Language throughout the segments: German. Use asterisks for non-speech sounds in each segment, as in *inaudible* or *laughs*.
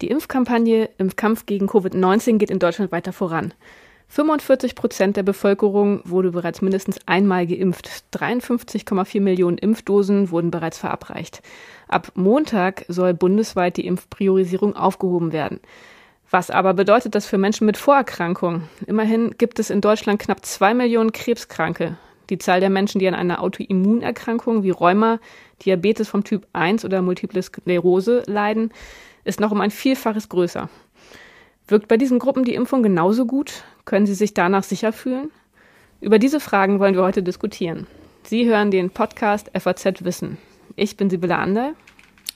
Die Impfkampagne im Kampf gegen Covid-19 geht in Deutschland weiter voran. 45 Prozent der Bevölkerung wurde bereits mindestens einmal geimpft. 53,4 Millionen Impfdosen wurden bereits verabreicht. Ab Montag soll bundesweit die Impfpriorisierung aufgehoben werden. Was aber bedeutet das für Menschen mit Vorerkrankungen? Immerhin gibt es in Deutschland knapp zwei Millionen Krebskranke. Die Zahl der Menschen, die an einer Autoimmunerkrankung wie Rheuma, Diabetes vom Typ 1 oder Multiple Sklerose leiden, ist noch um ein Vielfaches größer. Wirkt bei diesen Gruppen die Impfung genauso gut? Können sie sich danach sicher fühlen? Über diese Fragen wollen wir heute diskutieren. Sie hören den Podcast FAZ Wissen. Ich bin Sibylle Anderl.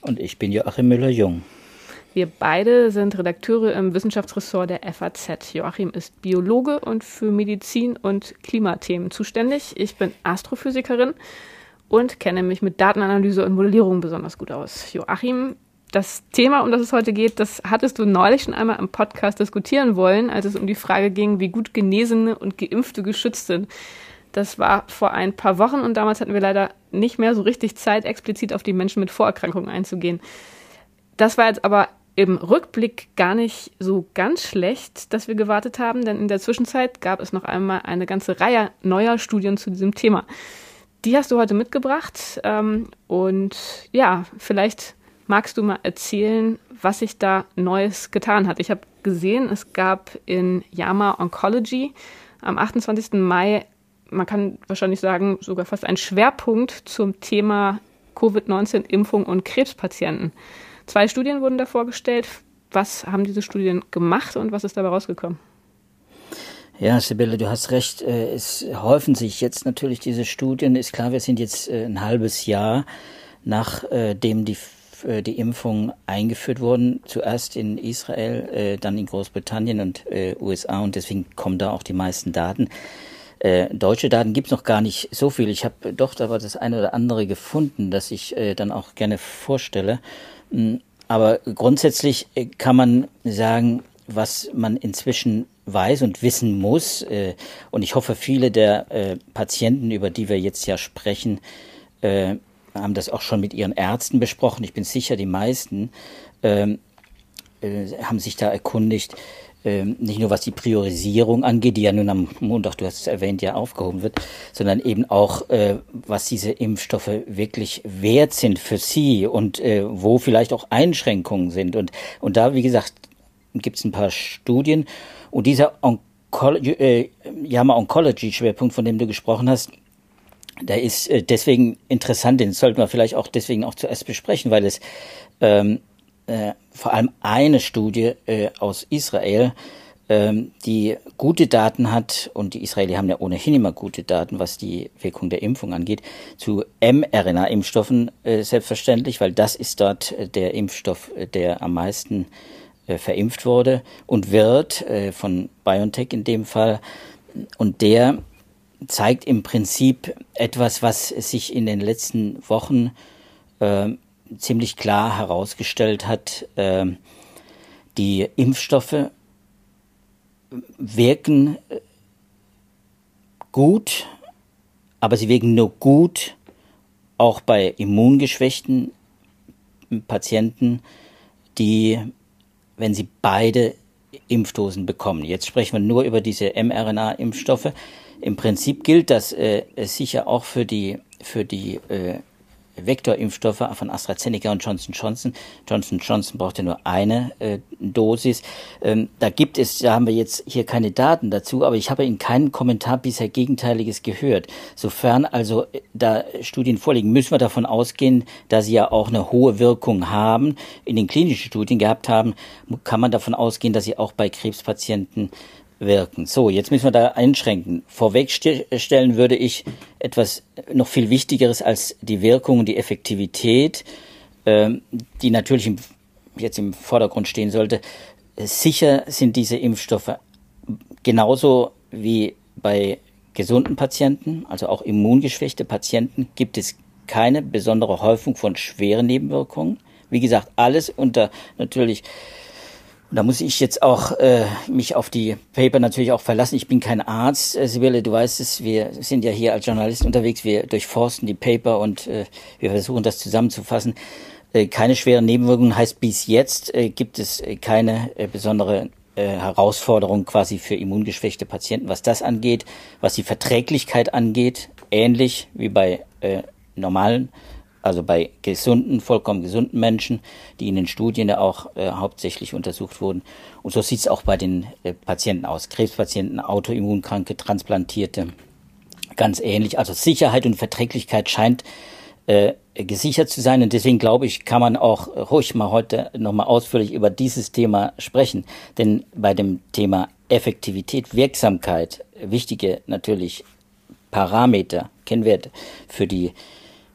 Und ich bin Joachim Müller-Jung. Wir beide sind Redakteure im Wissenschaftsressort der FAZ. Joachim ist Biologe und für Medizin und Klimathemen zuständig. Ich bin Astrophysikerin und kenne mich mit Datenanalyse und Modellierung besonders gut aus. Joachim das Thema, um das es heute geht, das hattest du neulich schon einmal im Podcast diskutieren wollen, als es um die Frage ging, wie gut Genesene und Geimpfte geschützt sind. Das war vor ein paar Wochen und damals hatten wir leider nicht mehr so richtig Zeit, explizit auf die Menschen mit Vorerkrankungen einzugehen. Das war jetzt aber im Rückblick gar nicht so ganz schlecht, dass wir gewartet haben, denn in der Zwischenzeit gab es noch einmal eine ganze Reihe neuer Studien zu diesem Thema. Die hast du heute mitgebracht ähm, und ja, vielleicht magst du mal erzählen, was sich da Neues getan hat? Ich habe gesehen, es gab in Yama Oncology am 28. Mai, man kann wahrscheinlich sagen, sogar fast einen Schwerpunkt zum Thema Covid-19-Impfung und Krebspatienten. Zwei Studien wurden da vorgestellt. Was haben diese Studien gemacht und was ist dabei rausgekommen? Ja, Sibylle, du hast recht. Äh, es häufen sich jetzt natürlich diese Studien. Ist klar, wir sind jetzt äh, ein halbes Jahr nachdem äh, die die Impfungen eingeführt wurden, zuerst in Israel, dann in Großbritannien und USA und deswegen kommen da auch die meisten Daten. Deutsche Daten gibt es noch gar nicht so viel. Ich habe doch aber das eine oder andere gefunden, das ich dann auch gerne vorstelle. Mm, aber grundsätzlich äh, kann man sagen, was man inzwischen weiß und wissen muss. und ich hoffe, viele der Patienten, über die wir jetzt ja sprechen, haben das auch schon mit ihren Ärzten besprochen. Ich bin sicher, die meisten ähm, äh, haben sich da erkundigt, ähm, nicht nur was die Priorisierung angeht, die ja nun am Montag, du hast es erwähnt, ja aufgehoben wird, sondern eben auch, äh, was diese Impfstoffe wirklich wert sind für sie und äh, wo vielleicht auch Einschränkungen sind. Und, und da, wie gesagt, gibt es ein paar Studien. Und dieser äh, Yama Oncology Schwerpunkt, von dem du gesprochen hast, der ist äh, deswegen interessant, den sollten wir vielleicht auch deswegen auch zuerst besprechen, weil es ähm, äh, vor allem eine Studie äh, aus Israel, ähm, die gute Daten hat, und die Israelis haben ja ohnehin immer gute Daten, was die Wirkung der Impfung angeht, zu mRNA-Impfstoffen äh, selbstverständlich, weil das ist dort äh, der Impfstoff, äh, der am meisten äh, verimpft wurde und wird, von BioNTech in dem Fall. Und der zeigt im Prinzip etwas, was sich in den letzten Wochen äh, ziemlich klar herausgestellt hat. Äh, die Impfstoffe wirken äh, gut, aber sie wirken nur gut auch bei immungeschwächten Patienten, die, wenn sie beide Impfdosen bekommen. Jetzt sprechen wir nur über diese mRNA-Impfstoffe. Im Prinzip gilt das äh, sicher auch für die, für die äh, Vektorimpfstoffe von AstraZeneca und Johnson Johnson. Johnson Johnson braucht ja nur eine äh, Dosis. Ähm, da gibt es, da haben wir jetzt hier keine Daten dazu, aber ich habe in keinem Kommentar bisher Gegenteiliges gehört. Sofern also äh, da Studien vorliegen, müssen wir davon ausgehen, dass sie ja auch eine hohe Wirkung haben, in den klinischen Studien gehabt haben, kann man davon ausgehen, dass sie auch bei Krebspatienten wirken. So, jetzt müssen wir da einschränken. Vorwegstellen würde ich etwas noch viel Wichtigeres als die Wirkung und die Effektivität, ähm, die natürlich im, jetzt im Vordergrund stehen sollte. Sicher sind diese Impfstoffe genauso wie bei gesunden Patienten, also auch immungeschwächte Patienten, gibt es keine besondere Häufung von schweren Nebenwirkungen. Wie gesagt, alles unter natürlich Und da muss ich jetzt auch äh, mich auf die Paper natürlich auch verlassen. Ich bin kein Arzt, äh, Sibylle, du weißt es, wir sind ja hier als Journalisten unterwegs, wir durchforsten die Paper und äh, wir versuchen das zusammenzufassen. Äh, keine schweren Nebenwirkungen heißt bis jetzt äh, gibt es äh, keine äh, besondere äh, Herausforderung quasi für immungeschwächte Patienten, was das angeht, was die Verträglichkeit angeht, ähnlich wie bei äh, normalen also bei gesunden, vollkommen gesunden Menschen, die in den Studien ja auch äh, hauptsächlich untersucht wurden. Und so sieht es auch bei den äh, Patienten aus. Krebspatienten, Autoimmunkranke, Transplantierte, ganz ähnlich. Also Sicherheit und Verträglichkeit scheint äh, gesichert zu sein. Und deswegen glaube ich, kann man auch ruhig mal heute nochmal ausführlich über dieses Thema sprechen. Denn bei dem Thema Effektivität, Wirksamkeit, wichtige natürlich Parameter, Kennwerte für die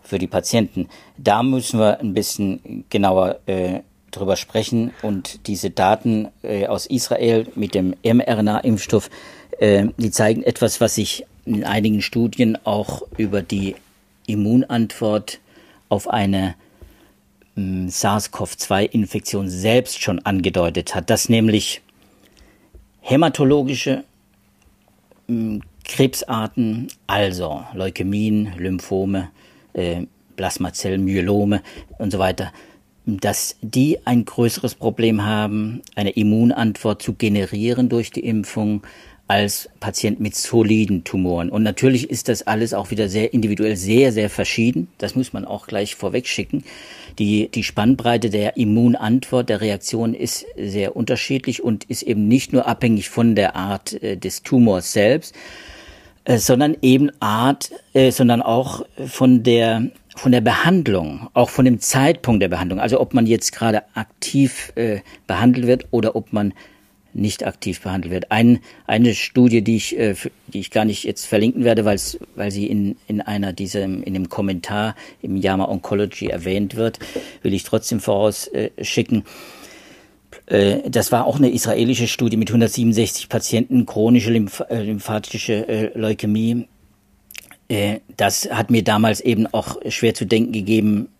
für die Patienten. Da müssen wir ein bisschen genauer äh, drüber sprechen und diese Daten äh, aus Israel mit dem mRNA-Impfstoff, äh, die zeigen etwas, was sich in einigen Studien auch über die Immunantwort auf eine hm, SARS-CoV-2-Infektion selbst schon angedeutet hat, dass nämlich hämatologische hm, Krebsarten, also Leukämien, Lymphome, äh, Plasmazellen, Myelome und so weiter, dass die ein größeres Problem haben, eine Immunantwort zu generieren durch die Impfung als Patient mit soliden Tumoren. Und natürlich ist das alles auch wieder sehr individuell, sehr, sehr verschieden. Das muss man auch gleich vorweg schicken. Die, die Spannbreite der Immunantwort, der Reaktion ist sehr unterschiedlich und ist eben nicht nur abhängig von der Art äh, des Tumors selbst, äh, sondern eben Art, äh, sondern auch von der von der Behandlung, auch von dem Zeitpunkt der Behandlung. Also ob man jetzt gerade aktiv äh, behandelt wird oder ob man nicht aktiv behandelt wird. Ein, eine Studie, die ich, äh, die ich gar nicht jetzt verlinken werde, weil weil sie in, in einer dieser, in dem Kommentar im JAMA Oncology erwähnt wird, will ich trotzdem vorausschicken. Äh, das war auch eine israelische Studie mit 167 Patienten, chronische Lymph äh, lymphatische äh, Leukämie. Das hat mir damals eben auch schwer zu denken gegeben.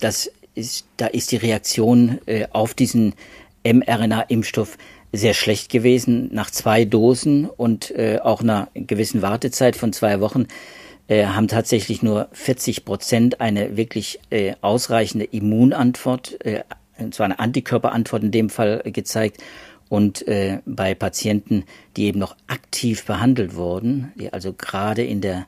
Das ist, da ist die Reaktion auf diesen mRNA-Impfstoff sehr schlecht gewesen. Nach zwei Dosen und auch einer gewissen Wartezeit von zwei Wochen haben tatsächlich nur 40 Prozent eine wirklich ausreichende Immunantwort und zwar eine Antikörperantwort in dem Fall gezeigt. Und äh, bei Patienten, die eben noch aktiv behandelt wurden, die also gerade in der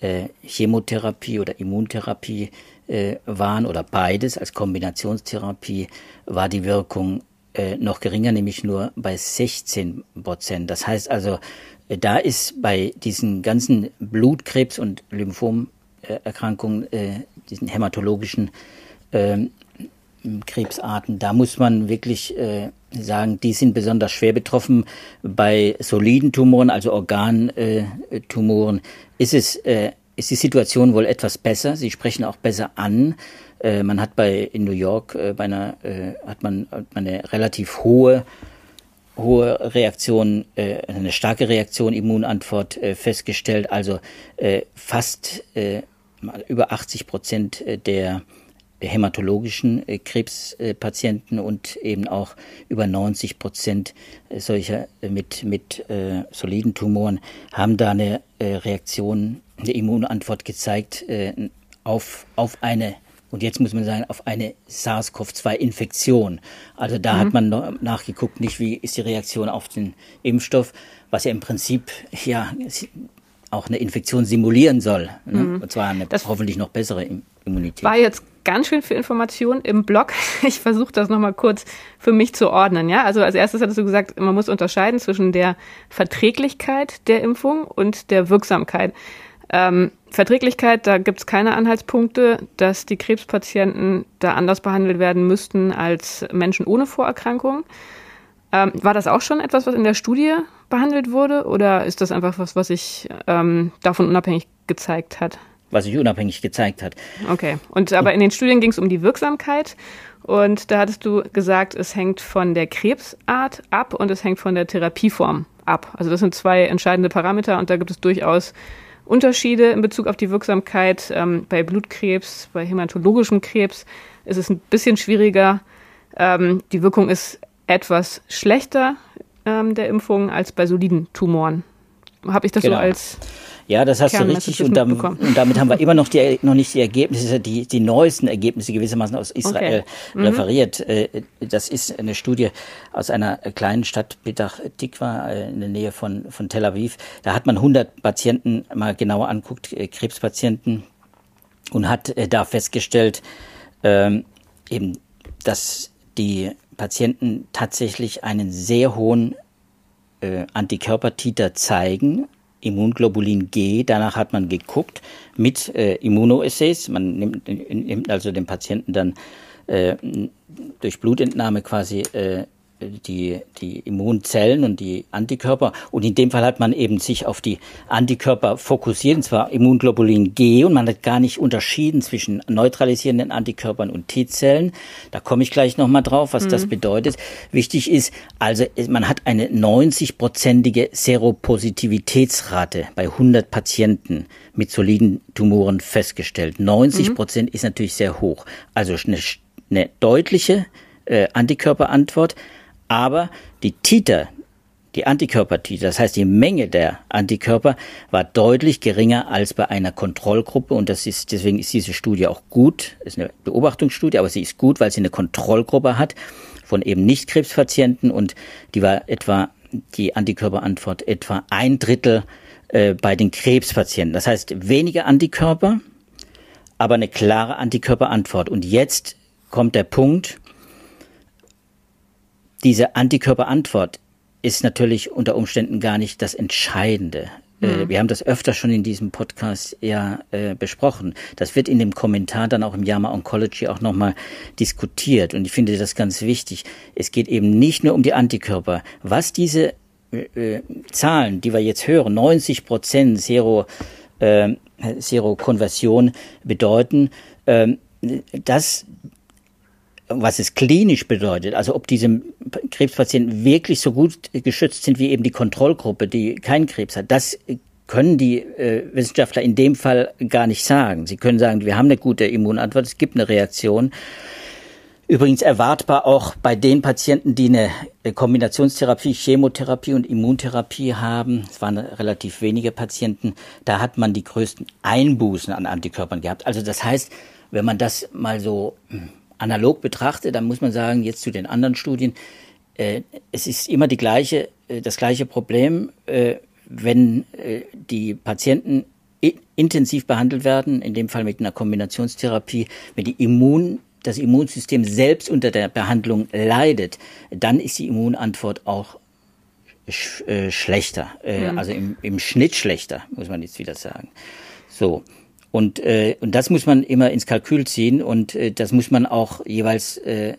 äh, Chemotherapie oder Immuntherapie äh, waren oder beides als Kombinationstherapie, war die Wirkung äh, noch geringer, nämlich nur bei 16 Prozent. Das heißt also, äh, da ist bei diesen ganzen Blutkrebs- und Lymphomerkrankungen, äh, diesen hämatologischen äh, Krebsarten. Da muss man wirklich äh, sagen, die sind besonders schwer betroffen. Bei soliden Tumoren, also Organtumoren, ist es äh, ist die Situation wohl etwas besser. Sie sprechen auch besser an. Äh, man hat bei in New York äh, bei einer äh, hat man eine relativ hohe hohe Reaktion, äh, eine starke Reaktion, Immunantwort festgestellt. Also fast über 80 Prozent der hämatologischen äh, Krebspatienten und eben auch über 90 Prozent solcher mit, mit äh, soliden Tumoren haben da eine äh, Reaktion, eine Immunantwort gezeigt äh, auf, auf eine und jetzt muss man sagen, auf eine SARS-CoV-2-Infektion. Also da mhm. hat man nachgeguckt, nicht wie ist die Reaktion auf den Impfstoff, was ja im Prinzip ja auch eine Infektion simulieren soll. Ne? Mhm. Und zwar eine das hoffentlich noch bessere Immunität. War jetzt ganz schön viel Information im Blog. *laughs* Ich versuche das nochmal kurz für mich zu ordnen. Ja, also als erstes hattest du gesagt, man muss unterscheiden zwischen der Verträglichkeit der Impfung und der Wirksamkeit. Ähm, Verträglichkeit, da gibt es keine Anhaltspunkte, dass die Krebspatienten da anders behandelt werden müssten als Menschen ohne Vorerkrankung. Ähm, war das auch schon etwas, was in der Studie behandelt wurde, oder ist das einfach was, was sich ähm, davon unabhängig gezeigt hat? Was sich unabhängig gezeigt hat. Okay. Und aber in den Studien ging es um die Wirksamkeit. Und da hattest du gesagt, es hängt von der Krebsart ab und es hängt von der Therapieform ab. Also das sind zwei entscheidende Parameter und da gibt es durchaus Unterschiede in Bezug auf die Wirksamkeit. Ähm, bei Blutkrebs, bei hämatologischem Krebs ist es ein bisschen schwieriger. Ähm, die Wirkung ist etwas schlechter ähm, der Impfung als bei soliden Tumoren. Habe ich das genau. so als ja, das hast du richtig. Und, damit, und damit haben wir *laughs* immer noch, die, noch nicht die Ergebnisse, die, die neuesten Ergebnisse gewissermaßen aus Israel okay. mhm. referiert. Äh, das ist eine Studie aus einer kleinen Stadt, Petach Tikva, äh, in der Nähe von, von Tel Aviv. Da hat man 100 Patienten mal genauer anguckt, äh, Krebspatienten, und hat da festgestellt, ähm, eben, dass die Patienten tatsächlich einen sehr hohen äh, Antikörpertiter zeigen, Immunglobulin G. Danach hat man geguckt mit äh, Immunoassays. Man nimmt, nimmt also den Patienten dann äh, durch Blutentnahme quasi äh, die, die Immunzellen und die Antikörper. Und in dem Fall hat man eben sich auf die Antikörper fokussiert, und zwar Immunglobulin G. Und man hat gar nicht unterschieden zwischen neutralisierenden Antikörpern und T-Zellen. Da komme ich gleich nochmal drauf, was mhm. das bedeutet. Wichtig ist, also man hat eine 90-prozentige Seropositivitätsrate bei 100 Patienten mit soliden Tumoren festgestellt. 90 Prozent mhm. ist natürlich sehr hoch. Also eine, eine deutliche äh, Antikörperantwort aber die Titer, die Antikörpertiter, das heißt die Menge der Antikörper war deutlich geringer als bei einer Kontrollgruppe und das ist deswegen ist diese Studie auch gut, ist eine Beobachtungsstudie, aber sie ist gut, weil sie eine Kontrollgruppe hat von eben nicht Krebspatienten und die war etwa die Antikörperantwort etwa ein Drittel äh, bei den Krebspatienten. Das heißt weniger Antikörper, aber eine klare Antikörperantwort. Und jetzt kommt der Punkt, diese Antikörperantwort ist natürlich unter Umständen gar nicht das Entscheidende. Äh, mhm. Wir haben das öfter schon in diesem Podcast ja äh, besprochen. Das wird in dem Kommentar dann auch im JAMA Oncology auch nochmal diskutiert. Und ich finde das ganz wichtig. Es geht eben nicht nur um die Antikörper. Was diese äh, äh Zahlen, die wir jetzt hören, 90 Prozent Zero, äh, Zero-Konversion bedeuten, äh, das was es klinisch bedeutet, also ob diese Krebspatienten wirklich so gut geschützt sind wie eben die Kontrollgruppe, die keinen Krebs hat, das können die äh, Wissenschaftler in dem Fall gar nicht sagen. Sie können sagen, wir haben eine gute Immunantwort, es gibt eine Reaktion. Übrigens erwartbar auch bei den Patienten, die eine Kombinationstherapie, Chemotherapie und Immuntherapie haben, es waren relativ wenige Patienten, da hat man die größten Einbußen an Antikörpern gehabt. Also das heißt, wenn man das mal so hm, analog betrachte, dann muss man sagen, jetzt zu den anderen Studien, äh, es ist immer die gleiche, äh, das gleiche Problem, äh, wenn äh, die Patienten intensiv behandelt werden, in dem Fall mit einer Kombinationstherapie, wenn die Immun das Immunsystem selbst unter der Behandlung leidet, dann ist die Immunantwort auch sch äh, schlechter, äh, ja. also im, im Schnitt schlechter, muss man jetzt wieder sagen. So. Und, äh, und das muss man immer ins Kalkül ziehen und äh, das muss man auch jeweils äh,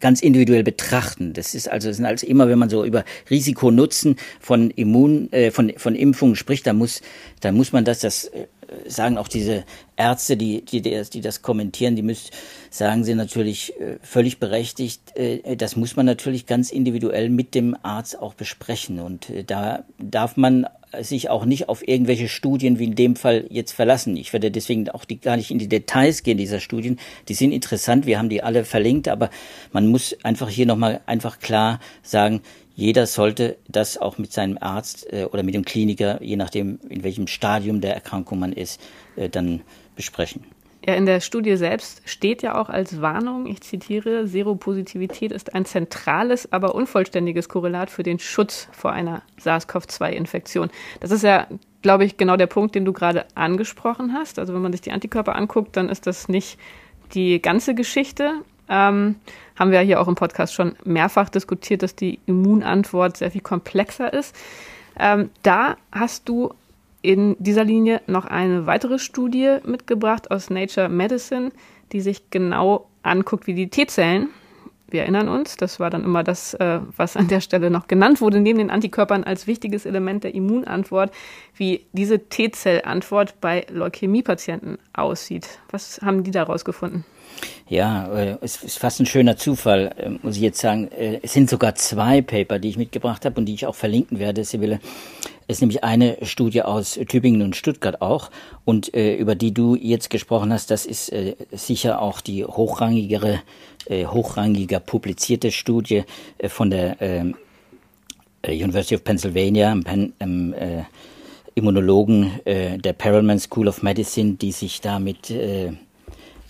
ganz individuell betrachten. Das ist also, das sind also immer, wenn man so über Risiko-Nutzen von Immun, äh, von, von Impfungen spricht, da muss, da muss man das, das äh, sagen auch diese Ärzte, die, die, die das kommentieren, die müssen, sagen sie natürlich äh, völlig berechtigt, äh, das muss man natürlich ganz individuell mit dem Arzt auch besprechen. Und äh, da darf man sich auch nicht auf irgendwelche Studien wie in dem Fall jetzt verlassen. Ich werde deswegen auch die, gar nicht in die Details gehen dieser Studien. Die sind interessant, wir haben die alle verlinkt, aber man muss einfach hier nochmal einfach klar sagen, jeder sollte das auch mit seinem Arzt äh, oder mit dem Kliniker, je nachdem, in welchem Stadium der Erkrankung man ist, äh, dann besprechen. Ja, in der Studie selbst steht ja auch als Warnung, ich zitiere, Seropositivität ist ein zentrales, aber unvollständiges Korrelat für den Schutz vor einer SARS-CoV-2-Infektion. Das ist ja, glaube ich, genau der Punkt, den du gerade angesprochen hast. Also wenn man sich die Antikörper anguckt, dann ist das nicht die ganze Geschichte. Ähm, haben wir ja hier auch im Podcast schon mehrfach diskutiert, dass die Immunantwort sehr viel komplexer ist. Ähm, da hast du in dieser Linie noch eine weitere Studie mitgebracht aus Nature Medicine, die sich genau anguckt, wie die T-Zellen, wir erinnern uns, das war dann immer das, äh, was an der Stelle noch genannt wurde, neben den Antikörpern als wichtiges Element der Immunantwort, wie diese T-Zellantwort bei Leukämiepatienten aussieht. Was haben die daraus gefunden? Ja, äh, es ist fast ein schöner Zufall, äh, muss ich jetzt sagen. Es sind sogar zwei Paper, die ich mitgebracht habe und die ich auch verlinken werde, Sibylle. Ist nämlich eine Studie aus Tübingen und Stuttgart auch. Und äh, über die du jetzt gesprochen hast, das ist äh, sicher auch die hochrangigere, äh, hochrangiger publizierte Studie äh, von der äh, University of Pennsylvania, im, im äh, Immunologen äh, der Perelman School of Medicine, die sich damit, äh,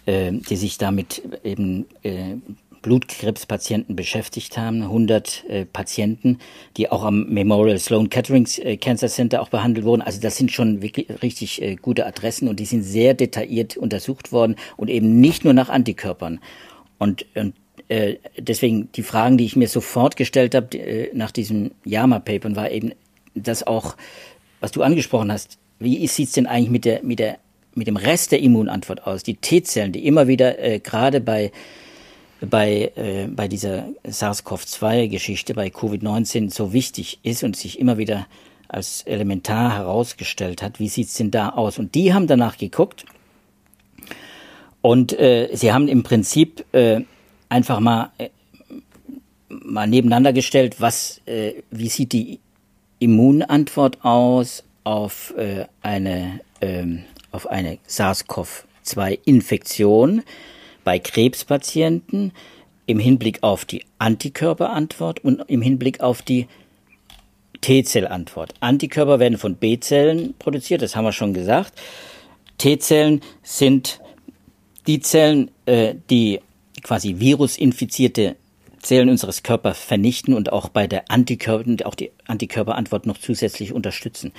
äh, die sich damit eben äh, Blutkrebspatienten beschäftigt haben, 100 äh, Patienten, die auch am Memorial Sloan Kettering äh, Cancer Center auch behandelt wurden. Also das sind schon wirklich richtig äh, gute Adressen und die sind sehr detailliert untersucht worden und eben nicht nur nach Antikörpern. Und, und äh, deswegen die Fragen, die ich mir sofort gestellt habe äh, nach diesem Yama-Paper, war eben, dass auch, was du angesprochen hast, wie sieht's denn eigentlich mit der, mit der, mit dem Rest der Immunantwort aus? Die T-Zellen, die immer wieder äh, gerade bei bei, äh, bei dieser SARS-CoV-2-Geschichte, bei Covid-19 so wichtig ist und sich immer wieder als elementar herausgestellt hat. Wie sieht's denn da aus? Und die haben danach geguckt und äh, sie haben im Prinzip äh, einfach mal, äh, mal nebeneinander gestellt, was, äh, wie sieht die Immunantwort aus auf äh, eine, äh, auf eine SARS-CoV-2-Infektion bei Krebspatienten im Hinblick auf die Antikörperantwort und im Hinblick auf die T-Zellantwort. Antikörper werden von B-Zellen produziert, das haben wir schon gesagt. T-Zellen sind die Zellen, äh, die quasi virusinfizierte Zellen unseres Körpers vernichten und auch bei der Antikörper, auch die Antikörperantwort noch zusätzlich unterstützen.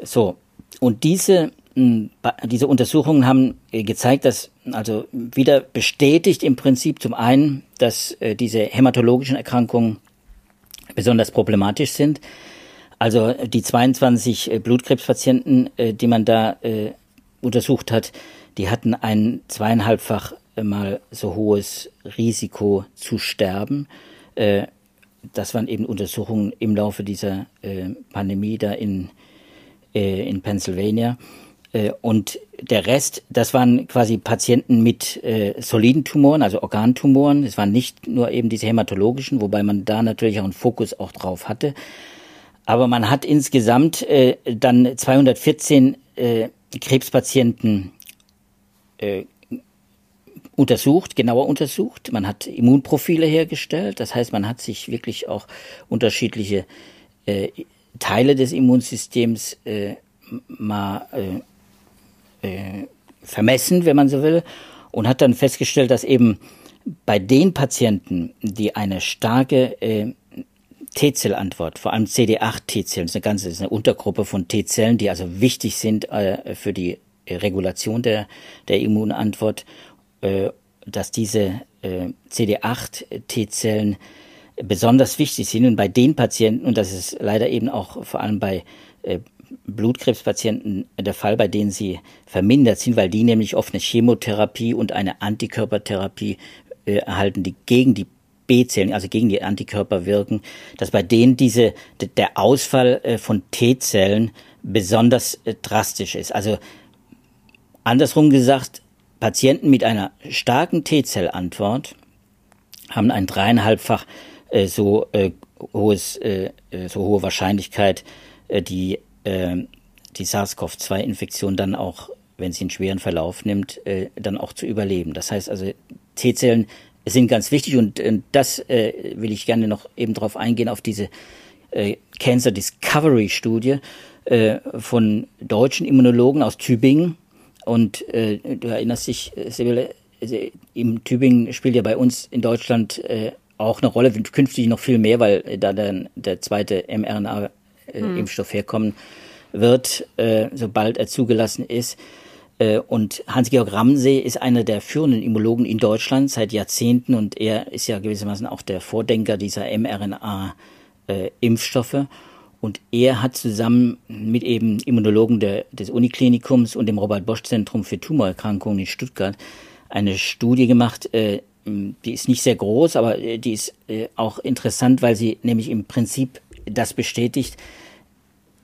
So. Und diese diese Untersuchungen haben äh, gezeigt, dass also wieder bestätigt im Prinzip zum einen, dass äh, diese hämatologischen Erkrankungen besonders problematisch sind. Also die 22 äh, Blutkrebspatienten, die man da untersucht hat, die hatten ein zweieinhalbfach mal so hohes Risiko zu sterben. Das waren eben Untersuchungen im Laufe dieser Pandemie da in, in Pennsylvania. Äh, und der Rest, das waren quasi Patienten mit äh, soliden Tumoren, also Organtumoren. Es waren nicht nur eben diese hämatologischen, wobei man da natürlich auch einen Fokus auch drauf hatte. Aber man hat insgesamt äh, dann 214 äh, Krebspatienten äh, untersucht, genauer untersucht. Man hat Immunprofile hergestellt. Das heißt, man hat sich wirklich auch unterschiedliche äh, Teile des Immunsystems äh, mal äh, äh, vermessen, wenn man so will, und hat dann festgestellt, dass eben bei den Patienten, die eine starke äh, T-Zellantwort, vor allem CD8-T-Zellen, das ist eine ganze ist eine Untergruppe von T-Zellen, die also wichtig sind äh, für die Regulation der, der Immunantwort, äh, dass diese äh, CD8-T-Zellen besonders wichtig sind. Und bei den Patienten, und das ist leider eben auch vor allem bei äh, Blutkrebspatienten der Fall, bei denen sie vermindert sind, weil die nämlich oft eine Chemotherapie und eine Antikörpertherapie äh, erhalten, die gegen die B-Zellen, also gegen die Antikörper wirken, dass bei denen diese, der Ausfall äh, von T-Zellen besonders äh, drastisch ist. Also andersrum gesagt, Patienten mit einer starken T-Zellantwort haben ein dreieinhalbfach äh, so hohes, so hohe Wahrscheinlichkeit, die äh, die SARS-CoV-2-Infektion dann auch, wenn sie einen schweren Verlauf nimmt, äh, dann auch zu überleben. Das heißt also, T-Zellen sind ganz wichtig und äh, das äh, will ich gerne noch eben darauf eingehen, auf diese äh, Cancer Discovery Studie äh, von deutschen Immunologen aus Tübingen. Und äh, du erinnerst dich, äh, Sibylle, im Tübingen spielt ja bei uns in Deutschland äh, auch eine Rolle, künftig noch viel mehr, weil äh, da dann der zweite mRNA-Impfstoff äh, mhm. herkommen wird, äh, sobald er zugelassen ist. Äh, und Hans-Georg Ramsey ist einer der führenden Immunologen in Deutschland seit Jahrzehnten und er ist ja gewissermaßen auch der Vordenker dieser mRNA-Impfstoffe. Äh, und er hat zusammen mit eben Immunologen der, des Uniklinikums und dem Robert Bosch Zentrum für Tumorerkrankungen in Stuttgart eine Studie gemacht, äh, die ist nicht sehr groß, aber äh, die ist äh, auch interessant, weil sie nämlich im Prinzip das bestätigt,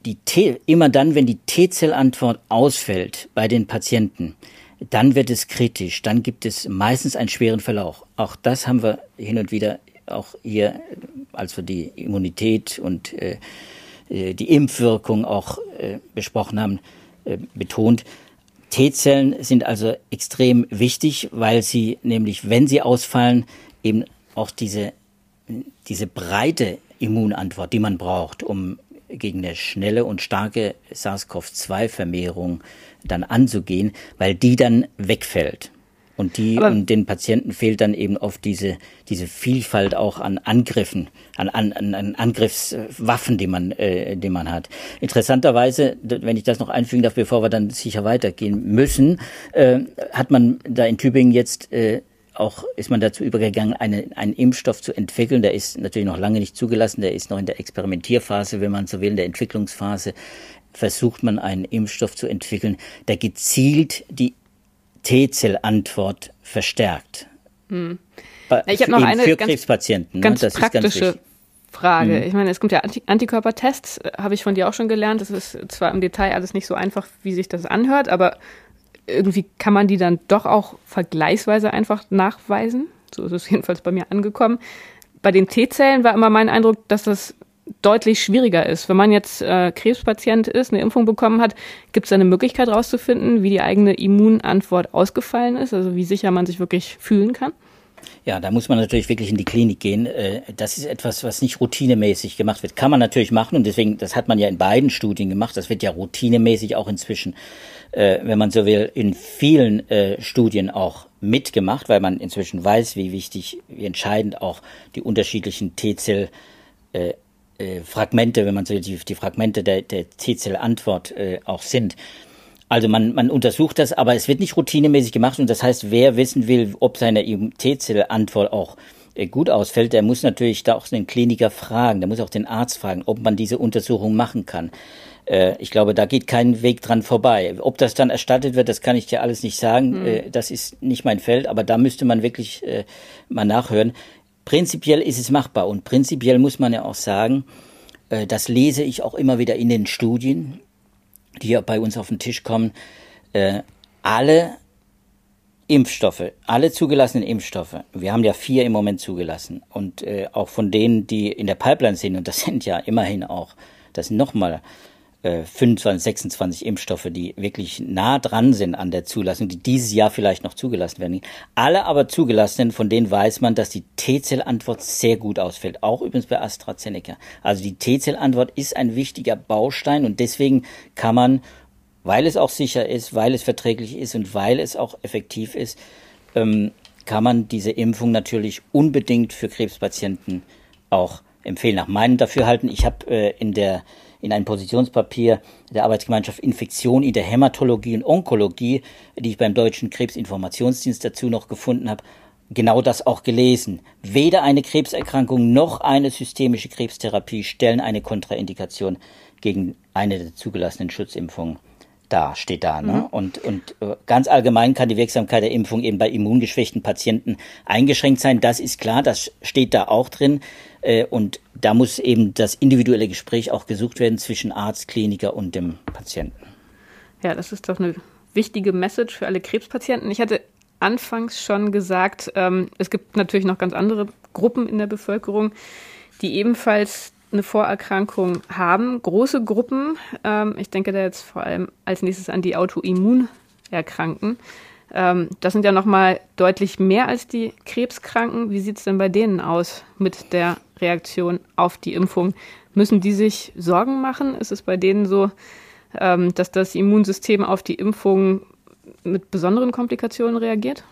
die T, immer dann, wenn die T-Zellantwort ausfällt bei den Patienten, dann wird es kritisch, dann gibt es meistens einen schweren Verlauf. Auch das haben wir hin und wieder auch hier, als wir die Immunität und äh, äh, die Impfwirkung auch äh, besprochen haben, äh, betont. T-Zellen sind also extrem wichtig, weil sie nämlich, wenn sie ausfallen, eben auch diese, diese breite Immunantwort, die man braucht, um gegen eine schnelle und starke SARS-CoV-2-Vermehrung dann anzugehen, weil die dann wegfällt. Und die und den Patienten fehlt dann eben oft diese, diese Vielfalt auch an Angriffen, an, an, an Angriffswaffen, die man, äh, die man hat. Interessanterweise, wenn ich das noch einfügen darf, bevor wir dann sicher weitergehen müssen, äh, hat man da in Tübingen jetzt äh, auch ist man dazu übergegangen, eine, einen Impfstoff zu entwickeln. Der ist natürlich noch lange nicht zugelassen, der ist noch in der Experimentierphase, wenn man so will, in der Entwicklungsphase. Versucht man einen Impfstoff zu entwickeln, der gezielt die T-Zellantwort verstärkt. Hm. Ich habe noch eine für ganz, Krebspatienten. Ganz ne? praktische ganz Frage. Hm. Ich meine, es gibt ja Anti Antikörpertests, äh, habe ich von dir auch schon gelernt. Das ist zwar im Detail alles nicht so einfach, wie sich das anhört, aber irgendwie kann man die dann doch auch vergleichsweise einfach nachweisen. So ist es *laughs* jedenfalls bei mir angekommen. Bei den T-Zellen war immer mein Eindruck, dass das deutlich schwieriger ist. Wenn man jetzt äh, Krebspatient ist, eine Impfung bekommen hat, gibt es eine Möglichkeit herauszufinden, wie die eigene Immunantwort ausgefallen ist, also wie sicher man sich wirklich fühlen kann? Ja, da muss man natürlich wirklich in die Klinik gehen. Äh, das ist etwas, was nicht routinemäßig gemacht wird. Kann man natürlich machen und deswegen, das hat man ja in beiden Studien gemacht. Das wird ja routinemäßig auch inzwischen, äh, wenn man so will, in vielen äh, Studien auch mitgemacht, weil man inzwischen weiß, wie wichtig, wie entscheidend auch die unterschiedlichen T-Zell Fragmente, wenn man so die, die Fragmente der, der T-Zell-Antwort auch sind. Also man, man untersucht das, aber es wird nicht routinemäßig gemacht und das heißt, wer wissen will, ob seine T-Zell-Antwort auch äh, gut ausfällt, der muss natürlich da auch den Kliniker fragen, der muss auch den Arzt fragen, ob man diese Untersuchung machen kann. Äh, ich glaube, da geht kein Weg dran vorbei. Ob das dann erstattet wird, das kann ich dir alles nicht sagen. Mhm. Das ist nicht mein Feld, aber da müsste man wirklich mal nachhören. Prinzipiell ist es machbar und prinzipiell muss man ja auch sagen, das lese ich auch immer wieder in den Studien, die bei uns auf den Tisch kommen, äh, alle Impfstoffe, alle zugelassenen Impfstoffe, wir haben ja vier im Moment zugelassen. Und äh, auch von denen, die in der Pipeline sind, und das *laughs* sind ja immerhin auch, das sind nochmal 25, äh, 26 Impfstoffe, die wirklich nah dran sind an der Zulassung, die dieses Jahr vielleicht noch zugelassen werden. Alle aber zugelassenen, von denen weiß man, dass die T-Zell-Antwort sehr gut ausfällt, auch übrigens bei AstraZeneca. Also die T-Zell-Antwort ist ein wichtiger Baustein und deswegen kann man, weil es auch sicher ist, weil es verträglich ist und weil es auch effektiv ist, ähm, kann man diese Impfung natürlich unbedingt für Krebspatienten auch empfehlen. Nach meinem Dafürhalten, ich habe äh, in der in einem Positionspapier der Arbeitsgemeinschaft Infektion in der Hämatologie und Onkologie, die ich beim Deutschen Krebsinformationsdienst dazu noch gefunden habe, genau das auch gelesen. Weder eine Krebserkrankung noch eine systemische Krebstherapie stellen eine Kontraindikation gegen eine der zugelassenen Schutzimpfungen da, steht da. Ne? Mhm. Und, und äh, ganz allgemein kann die Wirksamkeit der Impfung eben bei immungeschwächten Patienten eingeschränkt sein. Das ist klar, das steht da auch drin. Äh, und da muss eben das individuelle Gespräch auch gesucht werden zwischen Arzt, Kliniker und dem Patienten. Ja, das ist doch eine wichtige Message für alle Krebspatienten. Ich hatte anfangs schon gesagt, ähm, es gibt natürlich noch ganz andere Gruppen in der Bevölkerung, die ebenfalls eine Vorerkrankung haben. Große Gruppen, ähm, ich denke da jetzt vor allem als nächstes an die Autoimmunerkrankten. Ähm, das sind ja nochmal deutlich mehr als die Krebskranken. Wie sieht es denn bei denen aus mit der Reaktion auf die Impfung? Müssen die sich Sorgen machen? Ist es bei denen so, ähm, dass das Immunsystem auf die Impfung mit besonderen Komplikationen reagiert?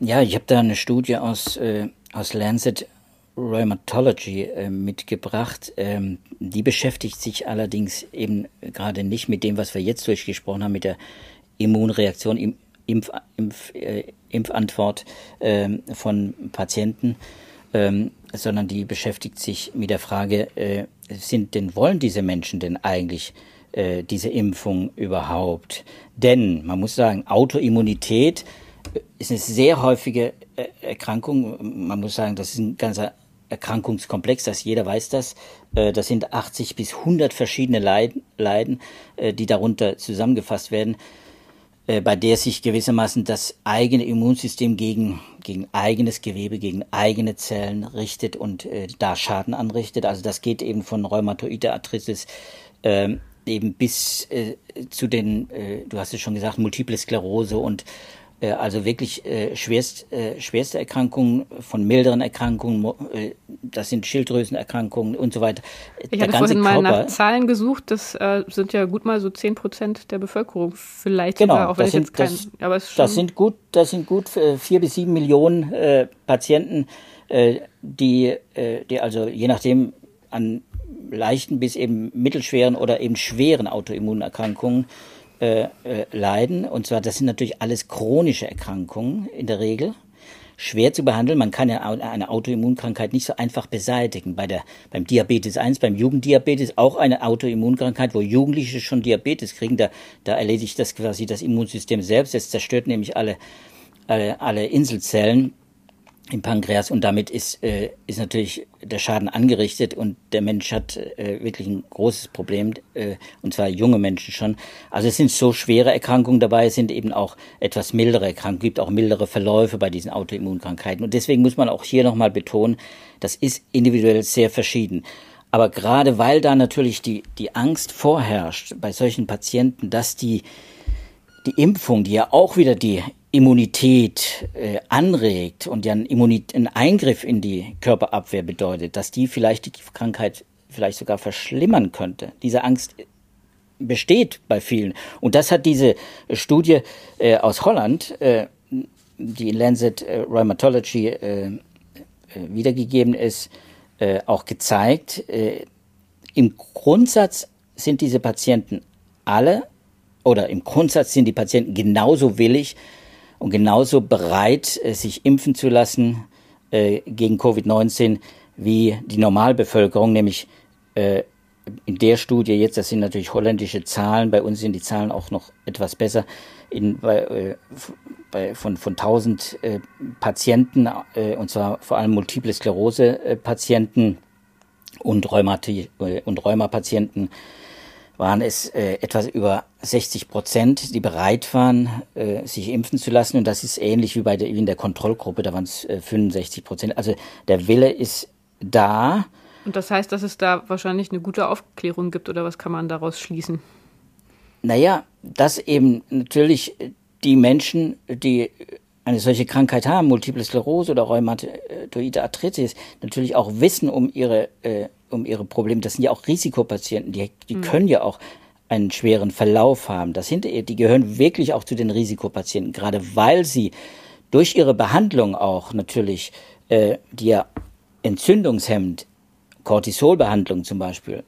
Ja, ich habe da eine Studie aus, äh, aus Lancet Rheumatology äh, mitgebracht. Ähm, die beschäftigt sich allerdings eben gerade nicht mit dem, was wir jetzt durchgesprochen haben, mit der Immunreaktion, im, Impf, Impf, äh, Impfantwort äh, von Patienten, ähm, sondern die beschäftigt sich mit der Frage, äh, sind denn, wollen diese Menschen denn eigentlich äh, diese Impfung überhaupt? Denn man muss sagen, Autoimmunität ist eine sehr häufige äh, Erkrankung. Man muss sagen, das ist ein ganzer Erkrankungskomplex, das jeder weiß das. Äh, das sind 80 bis 100 verschiedene Leiden, Leiden die darunter zusammengefasst werden. äh, bei der sich gewissermaßen das eigene Immunsystem gegen, gegen eigenes Gewebe, gegen eigene Zellen richtet und äh, da Schaden anrichtet. Also das geht eben von Rheumatoide Arthritis äh, eben bis äh, zu den, äh, du hast es schon gesagt, Multiple Sklerose und äh, also wirklich äh, schwerst, äh, schwerste Erkrankungen von milderen Erkrankungen, äh, das sind Schilddrüsenerkrankungen und so weiter. Ich hatte vorhin Körper, mal nach Zahlen gesucht, das äh, sind ja gut mal so 10 Prozent der Bevölkerung, vielleicht genau, sogar, auch wenn ich sind, jetzt kein, das, aber es das sind gut, das sind gut äh, vier bis sieben Millionen äh, Patienten, äh, die, äh, die also je nachdem an leichten bis eben mittelschweren oder eben schweren Autoimmunerkrankungen äh, äh, leiden. Und zwar, das sind natürlich alles chronische Erkrankungen in der Regel. Schwer zu behandeln. Man kann ja eine Autoimmunkrankheit nicht so einfach beseitigen. Bei der, beim Diabetes 1, beim Jugenddiabetes, auch eine Autoimmunkrankheit, wo Jugendliche schon Diabetes kriegen, da, da erledigt das quasi das Immunsystem selbst. Es zerstört nämlich alle, alle, alle Inselzellen im Pankreas und damit ist, äh, ist natürlich der Schaden angerichtet und der Mensch hat äh, wirklich ein großes Problem, äh, und zwar junge Menschen schon. Also es sind so schwere Erkrankungen dabei, es sind eben auch etwas mildere Erkrankungen, gibt auch mildere Verläufe bei diesen Autoimmunkrankheiten. Und deswegen muss man auch hier nochmal betonen, das ist individuell sehr verschieden. Aber gerade weil da natürlich die, die Angst vorherrscht bei solchen Patienten, dass die, die Impfung, die ja auch wieder die Immunität äh, anregt und ja ein, Immunit ein Eingriff in die Körperabwehr bedeutet, dass die vielleicht die Krankheit vielleicht sogar verschlimmern könnte. Diese Angst besteht bei vielen. Und das hat diese Studie äh, aus Holland, äh, die in Lancet äh, Rheumatology äh, äh, wiedergegeben ist, auch gezeigt. Im Grundsatz sind diese Patienten alle oder im Grundsatz sind die Patienten genauso willig, und genauso bereit, äh, sich impfen zu lassen äh, gegen Covid-19 wie die Normalbevölkerung, nämlich äh, in der Studie jetzt, das sind natürlich holländische Zahlen, bei uns sind die Zahlen auch noch etwas besser, in, bei, äh, bei, von, von 1000 äh, Patienten, äh, und zwar vor allem Multiple Sklerose-Patienten und, Rheumati und Rheumapatienten, waren es äh, etwas über 60 Prozent, die bereit waren, äh, sich impfen zu lassen. Und das ist ähnlich wie bei der, wie in der Kontrollgruppe, da waren es äh, 65 Prozent. Also der Wille ist da. Und das heißt, dass es da wahrscheinlich eine gute Aufklärung gibt, oder was kann man daraus schließen? Naja, dass eben natürlich die Menschen, die eine solche Krankheit haben, Multiple Sklerose oder Rheumatoide Arthritis, natürlich auch wissen um ihre, äh, um ihre Probleme. Das sind ja auch Risikopatienten, die, die mhm. können ja auch einen schweren Verlauf haben. Das sind, die gehören wirklich auch zu den Risikopatienten, gerade weil sie durch ihre Behandlung auch natürlich, äh, die ja entzündungshemmend, Cortisolbehandlung zum Beispiel,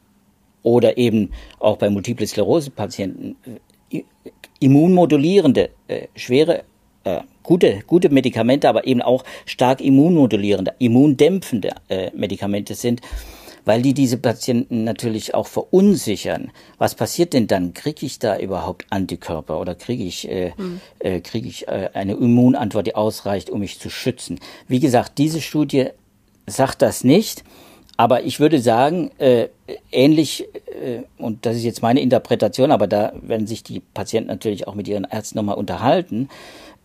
oder eben auch bei Multiple Sklerose-Patienten, äh, immunmodulierende, äh, schwere äh, gute, gute Medikamente, aber eben auch stark immunmodulierende, immundämpfende äh, Medikamente sind, weil die diese Patienten natürlich auch verunsichern. Was passiert denn dann? Kriege ich da überhaupt Antikörper oder kriege ich, äh, hm. äh, kriege ich äh, eine Immunantwort, die ausreicht, um mich zu schützen? Wie gesagt, diese Studie sagt das nicht. Aber ich würde sagen, äh, ähnlich, äh, und das ist jetzt meine Interpretation, aber da werden sich die Patienten natürlich auch mit ihren Ärzten nochmal unterhalten,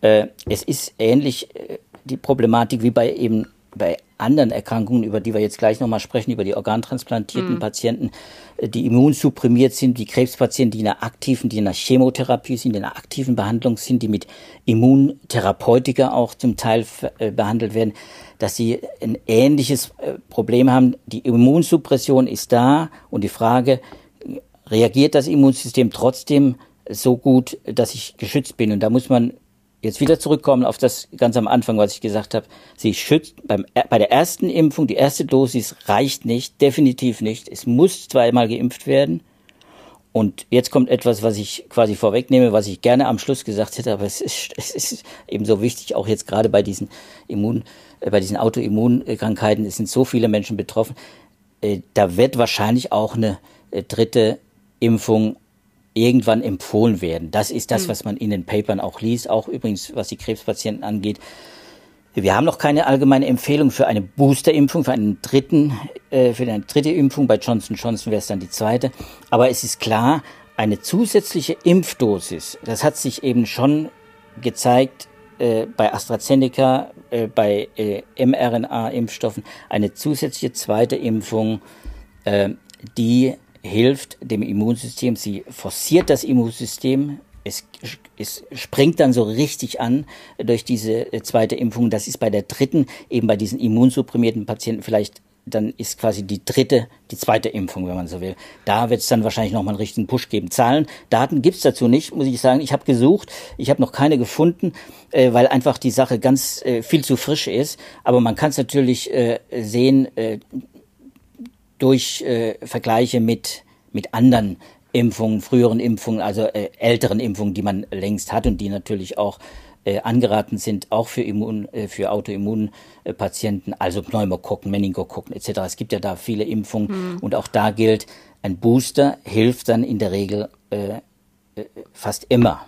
äh, es ist ähnlich äh, die Problematik wie bei eben bei anderen Erkrankungen, über die wir jetzt gleich nochmal sprechen, über die organtransplantierten mhm. Patienten, äh, die immunsupprimiert sind, die Krebspatienten, die in einer aktiven, die in einer Chemotherapie sind, die in einer aktiven Behandlung sind, die mit Immuntherapeutika auch zum Teil äh, behandelt werden, dass sie ein ähnliches äh, Problem haben. Die Immunsuppression ist da und die Frage, reagiert das Immunsystem trotzdem so gut, dass ich geschützt bin? Und da muss man jetzt wieder zurückkommen auf das ganz am Anfang, was ich gesagt habe. Sie schützt beim, bei der ersten Impfung, die erste Dosis reicht nicht, definitiv nicht. Es muss zweimal geimpft werden. Und jetzt kommt etwas, was ich quasi vorwegnehme, was ich gerne am Schluss gesagt hätte, aber es ist, *laughs* es ist eben so wichtig, auch jetzt gerade bei diesen Immun, äh, bei diesen Autoimmunkrankheiten, es sind so viele Menschen betroffen. Äh, da wird wahrscheinlich auch eine äh, dritte Impfung irgendwann empfohlen werden. Das ist das, hm. was man in den Papern auch liest, auch übrigens, was die Krebspatienten angeht. Wir haben noch keine allgemeine Empfehlung für eine Boosterimpfung, für einen dritten, äh, für eine dritte Impfung. Bei Johnson Johnson wäre es dann die zweite. Aber es ist klar, eine zusätzliche Impfdosis, das hat sich eben schon gezeigt äh, bei AstraZeneca, äh, bei äh, mRNA-Impfstoffen, eine zusätzliche zweite Impfung, äh, die hilft dem Immunsystem, sie forciert das Immunsystem, es, es springt dann so richtig an durch diese äh, zweite Impfung. Das ist bei der dritten, eben bei diesen immunsupprimierten Patienten vielleicht dann ist quasi die dritte, die zweite Impfung, wenn man so will. Da wird es dann wahrscheinlich nochmal einen richtigen Push geben. Zahlen, Daten gibt's dazu nicht, muss ich sagen. Ich habe gesucht, ich habe noch keine gefunden, äh, weil einfach die Sache ganz äh, viel zu frisch ist. Aber man kann es natürlich äh, sehen äh, durch äh, Vergleiche mit, mit anderen Impfungen, früheren Impfungen, also äh, älteren Impfungen, die man längst hat und die natürlich auch äh, angeraten sind, auch für Immun, äh, für Autoimmunpatienten, also Pneumokokken, Meningokokken etc. Es gibt ja da viele Impfungen mhm. und auch da gilt, ein Booster hilft dann in der Regel äh, äh fast immer.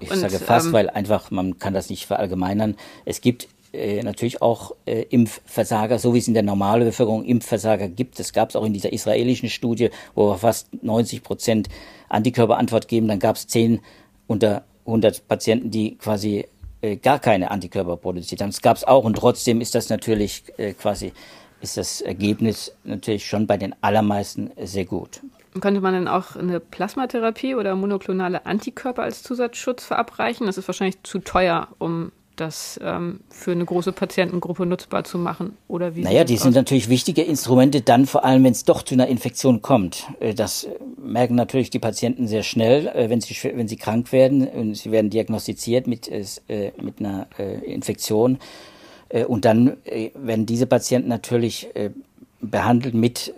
Ich und, sage fast, ähm, weil einfach man kann das nicht verallgemeinern. Es gibt äh, natürlich auch äh, Impfversager, so wie es in der normalen Bevölkerung Impfversager gibt. Das gab es auch in dieser israelischen Studie, wo wir fast 90 Prozent Antikörperantwort geben. Dann gab es 10 unter 100 Patienten, die quasi äh, gar keine Antikörper produziert haben. Das gab es auch und trotzdem ist das natürlich äh, quasi ist das Ergebnis natürlich schon bei den allermeisten sehr gut. Könnte man denn auch eine Plasmatherapie oder monoklonale Antikörper als Zusatzschutz verabreichen? Das ist wahrscheinlich zu teuer, um das ähm, für eine große Patientengruppe nutzbar zu machen? Oder wie naja, die sind natürlich wichtige Instrumente dann vor allem, wenn es doch zu einer Infektion kommt. Äh, das merken natürlich die Patienten sehr schnell, äh, wenn sie, wenn sie krank werden und sie werden diagnostiziert mit, äh, mit einer Infektion. Und dann werden diese Patienten natürlich behandelt mit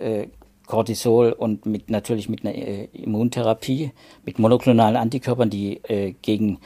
Cortisol und mit natürlich mit einer Immuntherapie, mit monoklonalen Antikörpern, die gegen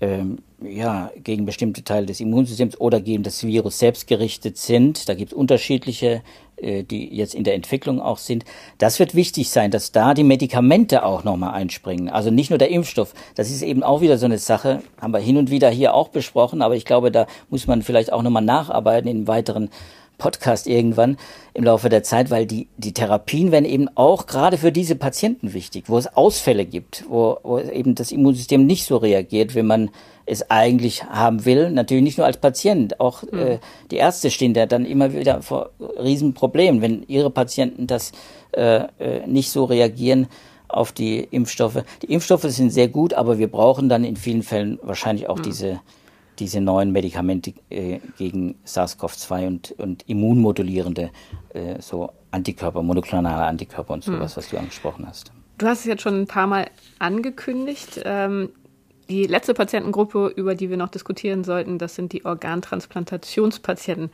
ähm, ja, gegen bestimmte Teile des Immunsystems oder gegen das Virus selbst gerichtet sind. Da gibt es unterschiedliche, äh, die jetzt in der Entwicklung auch sind. Das wird wichtig sein, dass da die Medikamente auch nochmal einspringen. Also nicht nur der Impfstoff. Das ist eben auch wieder so eine Sache, haben wir hin und wieder hier auch besprochen, aber ich glaube, da muss man vielleicht auch nochmal nacharbeiten in weiteren Podcast irgendwann im Laufe der Zeit, weil die, die Therapien werden eben auch gerade für diese Patienten wichtig, wo es Ausfälle gibt, wo, wo eben das Immunsystem nicht so reagiert, wie man es eigentlich haben will. Natürlich nicht nur als Patient, auch mhm. äh, die Ärzte stehen da dann immer wieder vor Riesenproblemen, wenn ihre Patienten das äh, äh, nicht so reagieren auf die Impfstoffe. Die Impfstoffe sind sehr gut, aber wir brauchen dann in vielen Fällen wahrscheinlich auch mhm. diese diese neuen Medikamente äh, gegen SARS-CoV-2 und, und immunmodulierende äh, so Antikörper, monoklonale Antikörper und sowas, hm. was du angesprochen hast. Du hast es jetzt schon ein paar Mal angekündigt. Ähm, die letzte Patientengruppe, über die wir noch diskutieren sollten, das sind die Organtransplantationspatienten.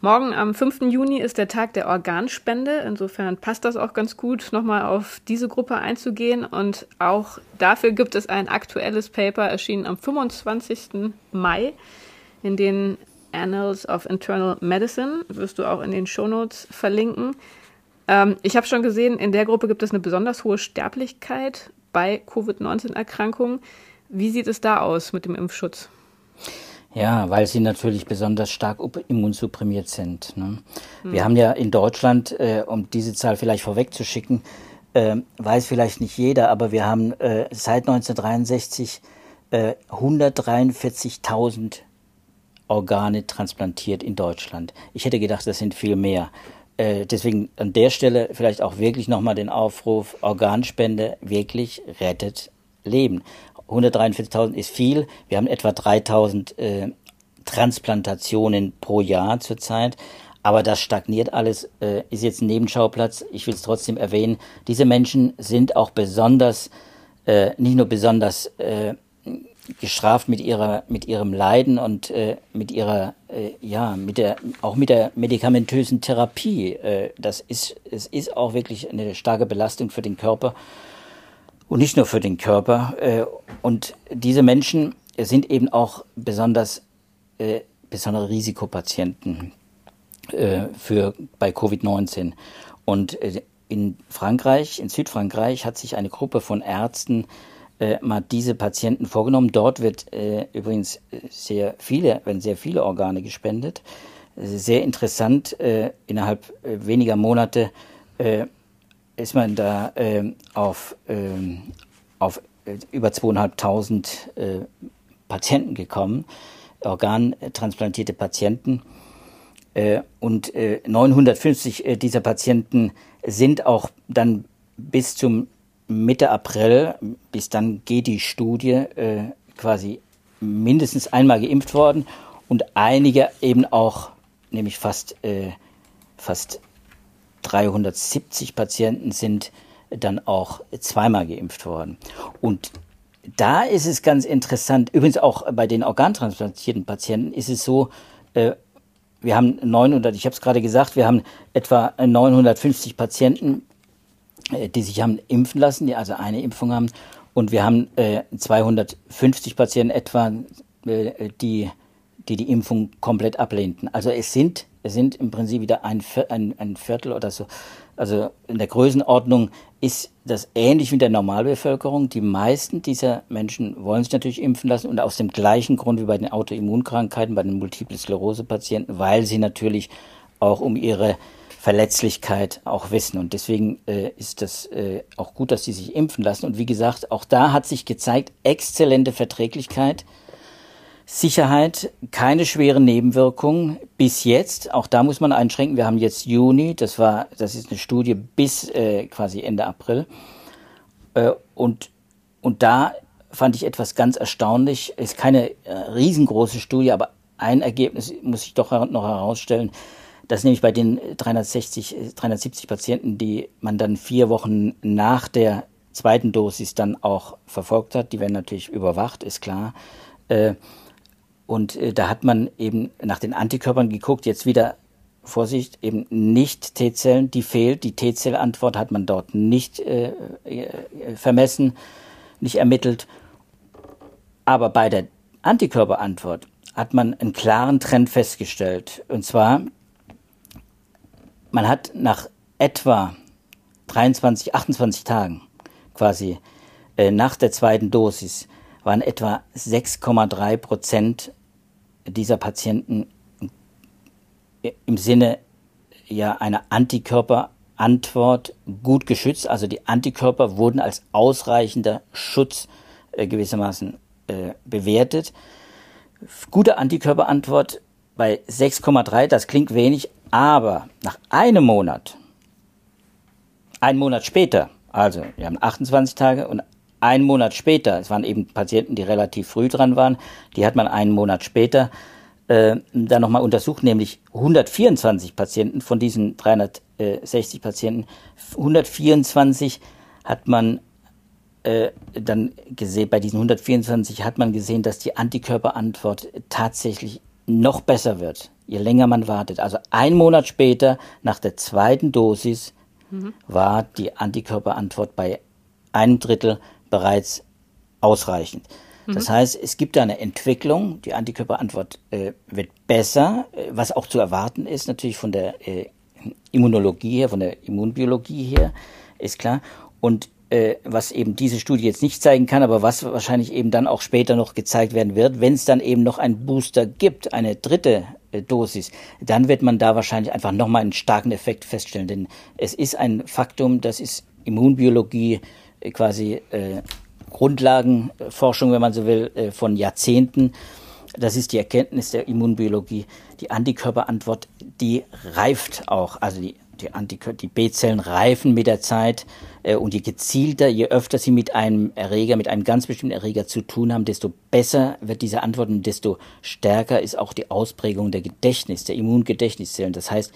Morgen am 5. Juni ist der Tag der Organspende. Insofern passt das auch ganz gut, nochmal auf diese Gruppe einzugehen. Und auch dafür gibt es ein aktuelles Paper, erschienen am 25. Mai in den Annals of Internal Medicine. Wirst du auch in den Shownotes verlinken. Ähm, ich habe schon gesehen, in der Gruppe gibt es eine besonders hohe Sterblichkeit bei Covid-19-Erkrankungen. Wie sieht es da aus mit dem Impfschutz? Ja, weil sie natürlich besonders stark immunsupprimiert sind. Ne? Mhm. Wir haben ja in Deutschland, äh, um diese Zahl vielleicht vorwegzuschicken, äh, weiß vielleicht nicht jeder, aber wir haben äh, seit 1963 äh, 143.000 Organe transplantiert in Deutschland. Ich hätte gedacht, das sind viel mehr. Äh, deswegen an der Stelle vielleicht auch wirklich nochmal den Aufruf, Organspende wirklich rettet Leben. 143.000 ist viel. Wir haben etwa 3.000 äh, Transplantationen pro Jahr zurzeit. Aber das stagniert alles, äh, ist jetzt ein Nebenschauplatz. Ich will es trotzdem erwähnen. Diese Menschen sind auch besonders, äh, nicht nur besonders äh, gestraft mit ihrer, mit ihrem Leiden und äh, mit ihrer, äh, ja, mit der, auch mit der medikamentösen Therapie. Äh, das ist, es ist auch wirklich eine starke Belastung für den Körper und nicht nur für den Körper. Äh, und diese Menschen sind eben auch besonders äh, besondere Risikopatienten äh, für bei Covid-19. Und in Frankreich, in Südfrankreich, hat sich eine Gruppe von Ärzten mal diese Patienten vorgenommen. Dort wird übrigens sehr viele, werden sehr viele Organe gespendet. Sehr interessant. innerhalb weniger Monate ist man da ähm, auf, ähm, auf äh, über zweieinhalbtausend äh, Patienten gekommen, organtransplantierte Patienten. Äh, und 950 äh, dieser Patienten sind auch dann bis zum Mitte April, bis dann geht die Studie quasi mindestens einmal geimpft worden und einige eben auch, nämlich fast, fast 370 Patienten sind dann auch zweimal geimpft worden. Und da ist es ganz interessant, übrigens auch bei den organtransplantierten Patienten ist es so, äh, wir haben 900, ich habe es gerade gesagt, wir haben etwa 950 Patienten, äh, die sich haben impfen lassen, die also eine Impfung haben. Und wir haben äh, 250 Patienten etwa, äh, die, die die Impfung komplett ablehnten. Also es sind, sind im Prinzip wieder ein, ein, ein Viertel oder so also in der Größenordnung ist das ähnlich wie in der Normalbevölkerung. Die meisten dieser Menschen wollen sich natürlich impfen lassen und aus dem gleichen Grund wie bei den Autoimmunkrankheiten, bei den Multiple Sklerose-Patienten, weil sie natürlich auch um ihre Verletzlichkeit auch wissen. Und deswegen äh, ist das äh, auch gut, dass sie sich impfen lassen. Und wie gesagt, auch da hat sich gezeigt, exzellente Verträglichkeit Sicherheit, keine schweren Nebenwirkungen bis jetzt. Auch da muss man einschränken. Wir haben jetzt Juni, das war, das ist eine Studie bis äh, quasi Ende April. Äh, und, und da fand ich etwas ganz erstaunlich. Ist keine äh, riesengroße Studie, aber ein Ergebnis muss ich doch noch herausstellen, dass nämlich bei den 360, 370 Patienten, die man dann vier Wochen nach der zweiten Dosis dann auch verfolgt hat, die werden natürlich überwacht, ist klar. Äh, und äh, da hat man eben nach den Antikörpern geguckt, jetzt wieder Vorsicht, eben nicht T-Zellen, die fehlt. Die T-Zellantwort hat man dort nicht äh, äh, vermessen, nicht ermittelt. Aber bei der Antikörperantwort hat man einen klaren Trend festgestellt. Und zwar, man hat nach etwa 23, 28 Tagen quasi äh, nach der zweiten Dosis waren etwa 6,3 Prozent dieser Patienten im Sinne ja einer Antikörperantwort gut geschützt. Also die Antikörper wurden als ausreichender Schutz äh, gewissermaßen äh, bewertet. Gute Antikörperantwort bei 6,3, das klingt wenig, aber nach einem Monat, einen Monat später, also wir haben 28 Tage und einen Monat später, es waren eben Patienten, die relativ früh dran waren, die hat man einen Monat später äh, dann nochmal untersucht, nämlich 124 Patienten von diesen 360 Patienten. 124 hat man äh, dann gesehen, bei diesen 124 hat man gesehen, dass die Antikörperantwort tatsächlich noch besser wird, je länger man wartet. Also ein Monat später, nach der zweiten Dosis, mhm. war die Antikörperantwort bei einem Drittel bereits ausreichend. Mhm. Das heißt, es gibt da eine Entwicklung, die Antikörperantwort äh, wird besser, äh, was auch zu erwarten ist, natürlich von der äh, Immunologie her, von der Immunbiologie her, ist klar. Und äh, was eben diese Studie jetzt nicht zeigen kann, aber was wahrscheinlich eben dann auch später noch gezeigt werden wird, wenn es dann eben noch einen Booster gibt, eine dritte äh, Dosis, dann wird man da wahrscheinlich einfach nochmal einen starken Effekt feststellen. Denn es ist ein Faktum, das ist Immunbiologie, quasi äh, Grundlagenforschung, wenn man so will, äh, von Jahrzehnten. Das ist die Erkenntnis der Immunbiologie. Die Antikörperantwort, die reift auch. Also die, die, Antikör die B-Zellen reifen mit der Zeit. Äh, und je gezielter, je öfter sie mit einem Erreger, mit einem ganz bestimmten Erreger zu tun haben, desto besser wird diese Antwort und desto stärker ist auch die Ausprägung der Gedächtnis, der Immungedächtniszellen. Das heißt,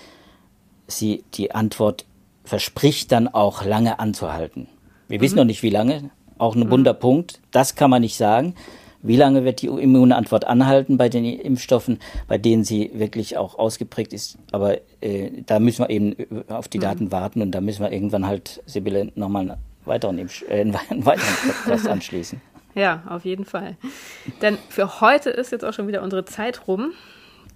sie, die Antwort verspricht dann auch lange anzuhalten. Wir mhm. wissen noch nicht, wie lange. Auch ein wunder mhm. Punkt. Das kann man nicht sagen. Wie lange wird die Immunantwort anhalten bei den Impfstoffen, bei denen sie wirklich auch ausgeprägt ist? Aber äh, da müssen wir eben auf die mhm. Daten warten und da müssen wir irgendwann halt, Sibylle, nochmal einen weiteren, Impf äh, einen *laughs* weiteren Podcast anschließen. Ja, auf jeden Fall. Denn für heute ist jetzt auch schon wieder unsere Zeit rum.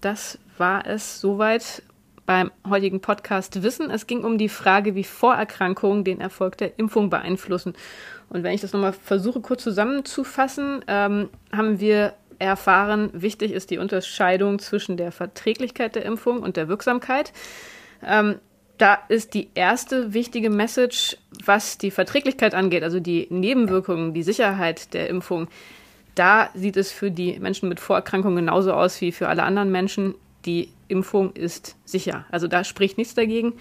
Das war es soweit beim heutigen Podcast Wissen. Es ging um die Frage, wie Vorerkrankungen den Erfolg der Impfung beeinflussen. Und wenn ich das nochmal versuche kurz zusammenzufassen, ähm, haben wir erfahren, wichtig ist die Unterscheidung zwischen der Verträglichkeit der Impfung und der Wirksamkeit. Ähm, Da ist die erste wichtige Message, was die Verträglichkeit angeht, also die Nebenwirkungen, die Sicherheit der Impfung. Da sieht es für die Menschen mit Vorerkrankungen genauso aus wie für alle anderen Menschen. Die Impfung ist sicher. Also da spricht nichts dagegen,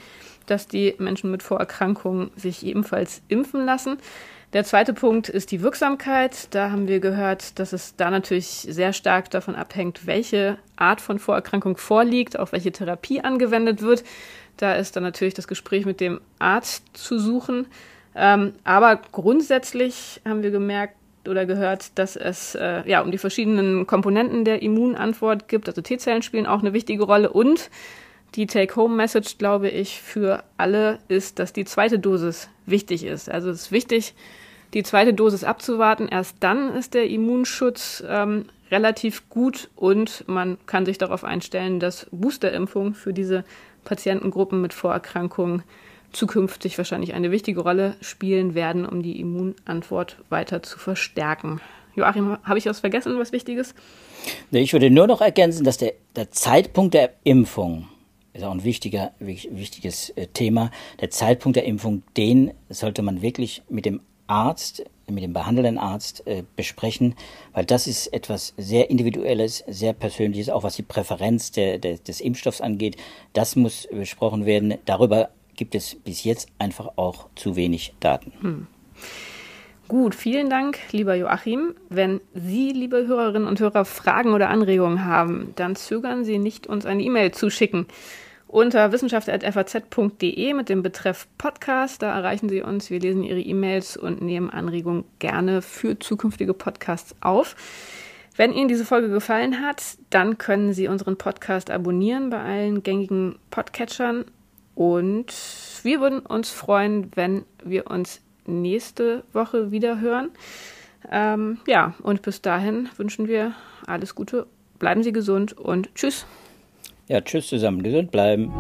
dass die Menschen mit Vorerkrankungen sich ebenfalls impfen lassen. Der zweite Punkt ist die Wirksamkeit. Da haben wir gehört, dass es da natürlich sehr stark davon abhängt, welche Art von Vorerkrankung vorliegt, auf welche Therapie angewendet wird. Da ist dann natürlich das Gespräch mit dem Arzt zu suchen. Ähm, aber grundsätzlich haben wir gemerkt oder gehört, dass es äh, ja um die verschiedenen Komponenten der Immunantwort gibt. Also T-Zellen spielen auch eine wichtige Rolle und die Take-Home-Message, glaube ich, für alle ist, dass die zweite Dosis wichtig ist. Also es ist wichtig, die zweite Dosis abzuwarten. Erst dann ist der Immunschutz ähm, relativ gut und man kann sich darauf einstellen, dass Boosterimpfungen für diese Patientengruppen mit Vorerkrankungen zukünftig wahrscheinlich eine wichtige Rolle spielen werden, um die Immunantwort weiter zu verstärken. Joachim, habe ich was vergessen, was Wichtiges? Ich würde nur noch ergänzen, dass der, der Zeitpunkt der Impfung ist auch ein wichtiger, wichtiges äh, Thema. Der Zeitpunkt der Impfung, den sollte man wirklich mit dem Arzt, mit dem behandelnden Arzt äh, besprechen, weil das ist etwas sehr Individuelles, sehr Persönliches, auch was die Präferenz der, der, des Impfstoffs angeht. Das muss besprochen werden. Darüber gibt es bis jetzt einfach auch zu wenig Daten. Hm. Gut, vielen Dank, lieber Joachim. Wenn Sie, liebe Hörerinnen und Hörer, Fragen oder Anregungen haben, dann zögern Sie nicht, uns eine E-Mail zu schicken. Unter wissenschaft.faz.de mit dem Betreff Podcast, da erreichen Sie uns. Wir lesen Ihre E-Mails und nehmen Anregungen gerne für zukünftige Podcasts auf. Wenn Ihnen diese Folge gefallen hat, dann können Sie unseren Podcast abonnieren bei allen gängigen Podcatchern. Und wir würden uns freuen, wenn wir uns nächste Woche wieder hören. Ähm, ja, und bis dahin wünschen wir alles Gute, bleiben Sie gesund und tschüss. Ja, tschüss zusammen, gesund bleiben.